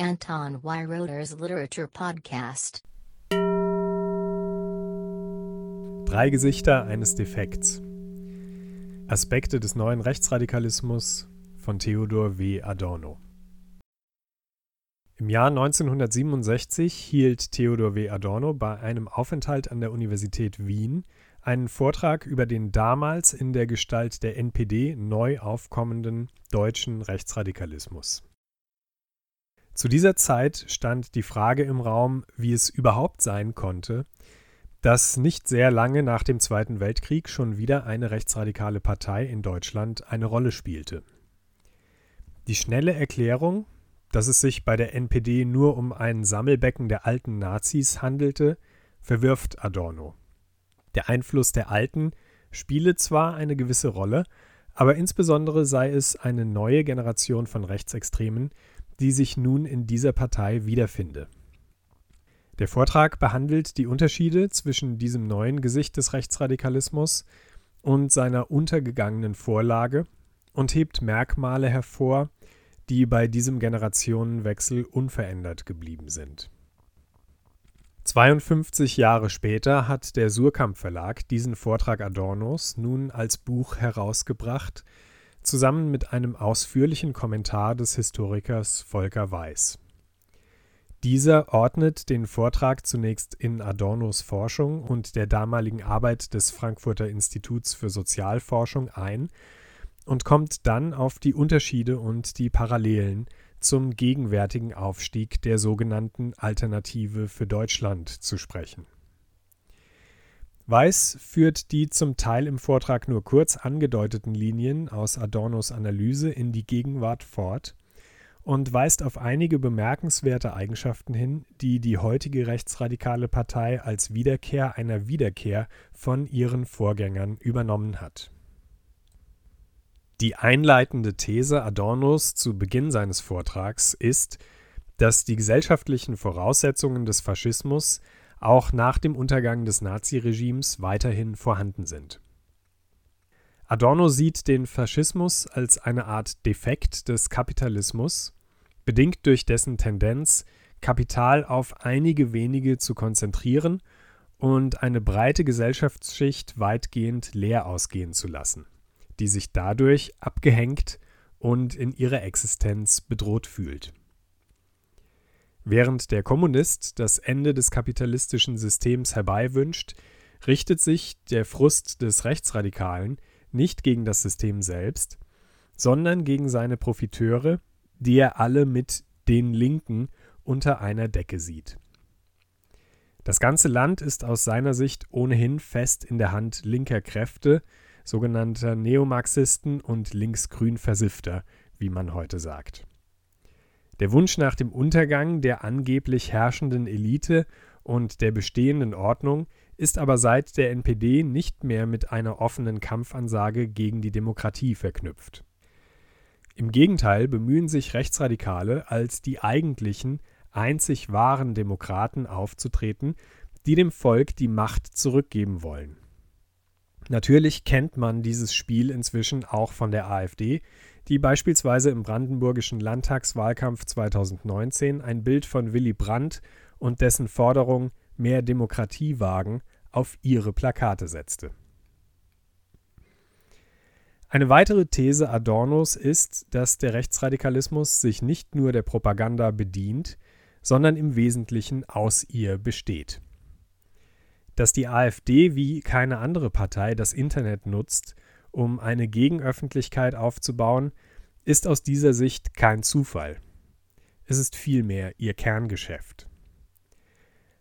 Anton Weiroder's Literature Podcast. Drei Gesichter eines Defekts. Aspekte des neuen Rechtsradikalismus von Theodor W. Adorno. Im Jahr 1967 hielt Theodor W. Adorno bei einem Aufenthalt an der Universität Wien einen Vortrag über den damals in der Gestalt der NPD neu aufkommenden deutschen Rechtsradikalismus. Zu dieser Zeit stand die Frage im Raum, wie es überhaupt sein konnte, dass nicht sehr lange nach dem Zweiten Weltkrieg schon wieder eine rechtsradikale Partei in Deutschland eine Rolle spielte. Die schnelle Erklärung, dass es sich bei der NPD nur um ein Sammelbecken der alten Nazis handelte, verwirft Adorno. Der Einfluss der Alten spiele zwar eine gewisse Rolle, aber insbesondere sei es eine neue Generation von Rechtsextremen, die sich nun in dieser Partei wiederfinde. Der Vortrag behandelt die Unterschiede zwischen diesem neuen Gesicht des Rechtsradikalismus und seiner untergegangenen Vorlage und hebt Merkmale hervor, die bei diesem Generationenwechsel unverändert geblieben sind. 52 Jahre später hat der Surkamp Verlag diesen Vortrag Adornos nun als Buch herausgebracht zusammen mit einem ausführlichen Kommentar des Historikers Volker Weiß. Dieser ordnet den Vortrag zunächst in Adornos Forschung und der damaligen Arbeit des Frankfurter Instituts für Sozialforschung ein und kommt dann auf die Unterschiede und die Parallelen zum gegenwärtigen Aufstieg der sogenannten Alternative für Deutschland zu sprechen Weiß führt die zum Teil im Vortrag nur kurz angedeuteten Linien aus Adornos Analyse in die Gegenwart fort und weist auf einige bemerkenswerte Eigenschaften hin, die die heutige rechtsradikale Partei als Wiederkehr einer Wiederkehr von ihren Vorgängern übernommen hat. Die einleitende These Adornos zu Beginn seines Vortrags ist, dass die gesellschaftlichen Voraussetzungen des Faschismus auch nach dem Untergang des Naziregimes weiterhin vorhanden sind. Adorno sieht den Faschismus als eine Art Defekt des Kapitalismus, bedingt durch dessen Tendenz, Kapital auf einige wenige zu konzentrieren und eine breite Gesellschaftsschicht weitgehend leer ausgehen zu lassen, die sich dadurch abgehängt und in ihrer Existenz bedroht fühlt Während der Kommunist das Ende des kapitalistischen Systems herbeiwünscht, richtet sich der Frust des Rechtsradikalen nicht gegen das System selbst, sondern gegen seine Profiteure, die er alle mit den Linken unter einer Decke sieht. Das ganze Land ist aus seiner Sicht ohnehin fest in der Hand linker Kräfte, sogenannter Neomarxisten und linksgrün Versifter, wie man heute sagt. Der Wunsch nach dem Untergang der angeblich herrschenden Elite und der bestehenden Ordnung ist aber seit der NPD nicht mehr mit einer offenen Kampfansage gegen die Demokratie verknüpft. Im Gegenteil bemühen sich Rechtsradikale als die eigentlichen, einzig wahren Demokraten aufzutreten, die dem Volk die Macht zurückgeben wollen. Natürlich kennt man dieses Spiel inzwischen auch von der AfD, die beispielsweise im brandenburgischen Landtagswahlkampf 2019 ein Bild von Willy Brandt und dessen Forderung mehr Demokratie wagen auf ihre Plakate setzte. Eine weitere These Adornos ist, dass der Rechtsradikalismus sich nicht nur der Propaganda bedient, sondern im Wesentlichen aus ihr besteht. Dass die AfD wie keine andere Partei das Internet nutzt, um eine Gegenöffentlichkeit aufzubauen, ist aus dieser Sicht kein Zufall. Es ist vielmehr ihr Kerngeschäft.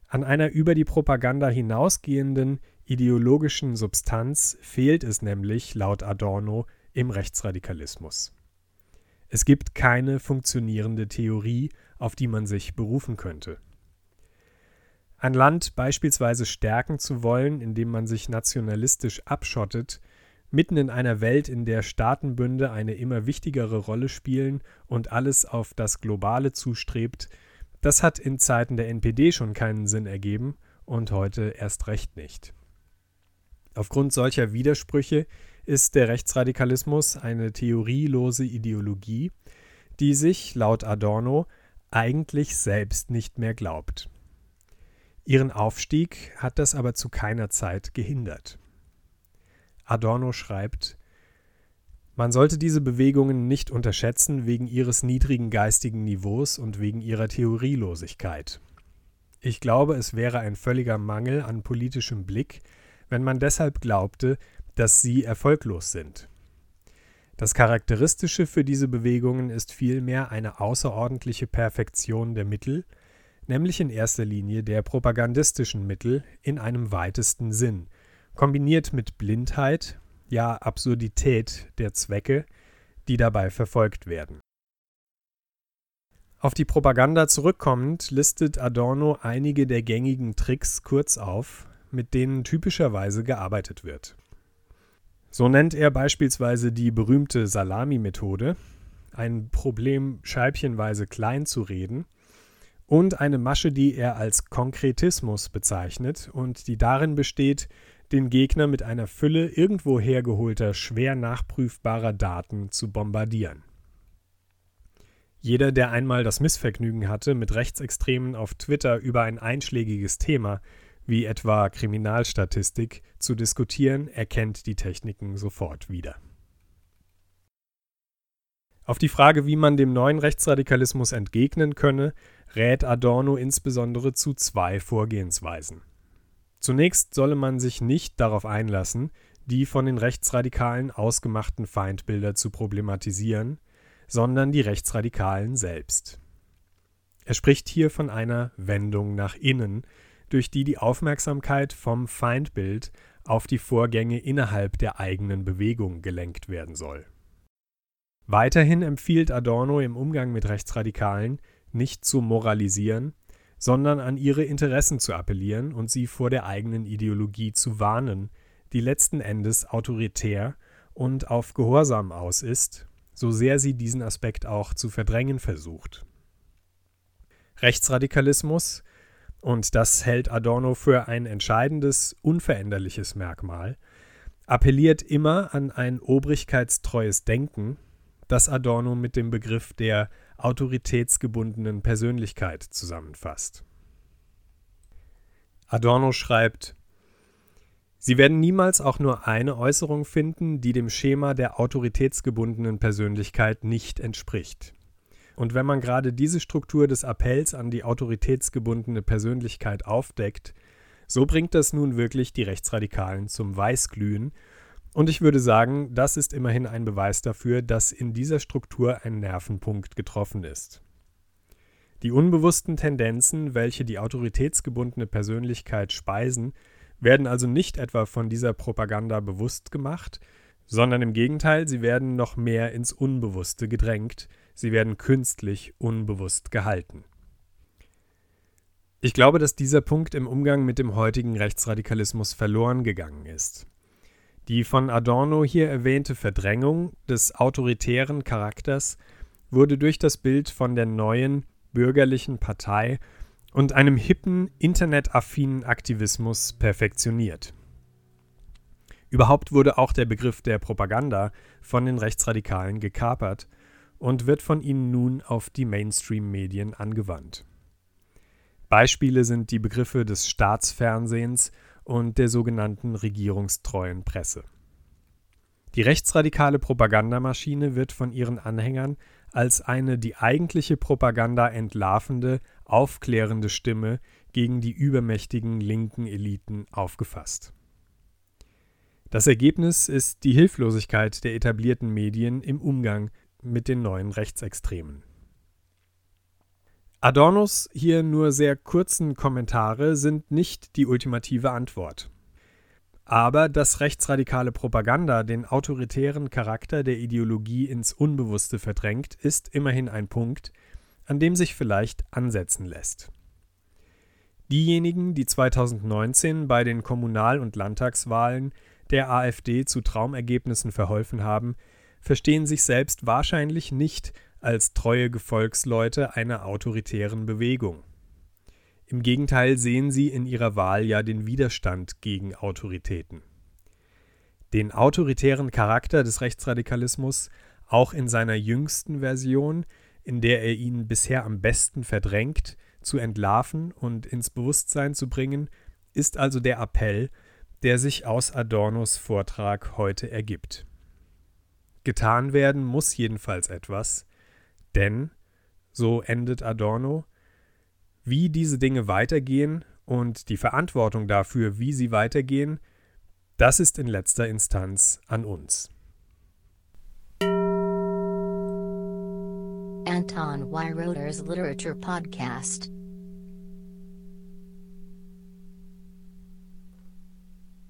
An einer über die Propaganda hinausgehenden ideologischen Substanz fehlt es nämlich laut Adorno im Rechtsradikalismus. Es gibt keine funktionierende Theorie, auf die man sich berufen könnte. Ein Land beispielsweise stärken zu wollen, indem man sich nationalistisch abschottet, mitten in einer Welt, in der Staatenbünde eine immer wichtigere Rolle spielen und alles auf das Globale zustrebt, das hat in Zeiten der NPD schon keinen Sinn ergeben und heute erst recht nicht. Aufgrund solcher Widersprüche ist der Rechtsradikalismus eine theorielose Ideologie, die sich, laut Adorno, eigentlich selbst nicht mehr glaubt. Ihren Aufstieg hat das aber zu keiner Zeit gehindert. Adorno schreibt, man sollte diese Bewegungen nicht unterschätzen wegen ihres niedrigen geistigen Niveaus und wegen ihrer Theorielosigkeit. Ich glaube, es wäre ein völliger Mangel an politischem Blick, wenn man deshalb glaubte, dass sie erfolglos sind. Das Charakteristische für diese Bewegungen ist vielmehr eine außerordentliche Perfektion der Mittel, nämlich in erster Linie der propagandistischen Mittel in einem weitesten Sinn, kombiniert mit Blindheit, ja Absurdität der Zwecke, die dabei verfolgt werden. Auf die Propaganda zurückkommend listet Adorno einige der gängigen Tricks kurz auf, mit denen typischerweise gearbeitet wird. So nennt er beispielsweise die berühmte Salami-Methode, ein Problem scheibchenweise klein zu reden, und eine Masche, die er als Konkretismus bezeichnet und die darin besteht, den Gegner mit einer Fülle irgendwo hergeholter, schwer nachprüfbarer Daten zu bombardieren. Jeder, der einmal das Missvergnügen hatte, mit Rechtsextremen auf Twitter über ein einschlägiges Thema wie etwa Kriminalstatistik, zu diskutieren, erkennt die Techniken sofort wieder. Auf die Frage, wie man dem neuen Rechtsradikalismus entgegnen könne, rät Adorno insbesondere zu zwei Vorgehensweisen. Zunächst solle man sich nicht darauf einlassen, die von den Rechtsradikalen ausgemachten Feindbilder zu problematisieren, sondern die Rechtsradikalen selbst. Er spricht hier von einer Wendung nach innen, durch die die Aufmerksamkeit vom Feindbild auf die Vorgänge innerhalb der eigenen Bewegung gelenkt werden soll. Weiterhin empfiehlt Adorno im Umgang mit Rechtsradikalen nicht zu moralisieren, sondern an ihre Interessen zu appellieren und sie vor der eigenen Ideologie zu warnen, die letzten Endes autoritär und auf Gehorsam aus ist, so sehr sie diesen Aspekt auch zu verdrängen versucht. Rechtsradikalismus und das hält Adorno für ein entscheidendes, unveränderliches Merkmal, appelliert immer an ein obrigkeitstreues Denken, das Adorno mit dem Begriff der autoritätsgebundenen Persönlichkeit zusammenfasst. Adorno schreibt, Sie werden niemals auch nur eine Äußerung finden, die dem Schema der autoritätsgebundenen Persönlichkeit nicht entspricht. Und wenn man gerade diese Struktur des Appells an die autoritätsgebundene Persönlichkeit aufdeckt, so bringt das nun wirklich die Rechtsradikalen zum Weißglühen. Und ich würde sagen, das ist immerhin ein Beweis dafür, dass in dieser Struktur ein Nervenpunkt getroffen ist. Die unbewussten Tendenzen, welche die autoritätsgebundene Persönlichkeit speisen, werden also nicht etwa von dieser Propaganda bewusst gemacht, sondern im Gegenteil, sie werden noch mehr ins Unbewusste gedrängt, sie werden künstlich unbewusst gehalten. Ich glaube, dass dieser Punkt im Umgang mit dem heutigen Rechtsradikalismus verloren gegangen ist. Die von Adorno hier erwähnte Verdrängung des autoritären Charakters wurde durch das Bild von der neuen bürgerlichen Partei und einem hippen, internetaffinen Aktivismus perfektioniert. Überhaupt wurde auch der Begriff der Propaganda von den Rechtsradikalen gekapert und wird von ihnen nun auf die Mainstream-Medien angewandt. Beispiele sind die Begriffe des Staatsfernsehens und der sogenannten regierungstreuen Presse. Die rechtsradikale Propagandamaschine wird von ihren Anhängern als eine die eigentliche Propaganda entlarvende, aufklärende Stimme gegen die übermächtigen linken Eliten aufgefasst. Das Ergebnis ist die Hilflosigkeit der etablierten Medien im Umgang mit den neuen Rechtsextremen. Adornos hier nur sehr kurzen Kommentare sind nicht die ultimative Antwort. Aber dass rechtsradikale Propaganda den autoritären Charakter der Ideologie ins Unbewusste verdrängt, ist immerhin ein Punkt, an dem sich vielleicht ansetzen lässt. Diejenigen, die 2019 bei den Kommunal- und Landtagswahlen der AfD zu Traumergebnissen verholfen haben, verstehen sich selbst wahrscheinlich nicht als treue Gefolgsleute einer autoritären Bewegung. Im Gegenteil sehen sie in ihrer Wahl ja den Widerstand gegen Autoritäten. Den autoritären Charakter des Rechtsradikalismus, auch in seiner jüngsten Version, in der er ihn bisher am besten verdrängt, zu entlarven und ins Bewusstsein zu bringen, ist also der Appell, der sich aus Adornos Vortrag heute ergibt. Getan werden muss jedenfalls etwas, denn, so endet Adorno, wie diese Dinge weitergehen und die Verantwortung dafür, wie sie weitergehen, das ist in letzter Instanz an uns. Anton Weiroder's Literature Podcast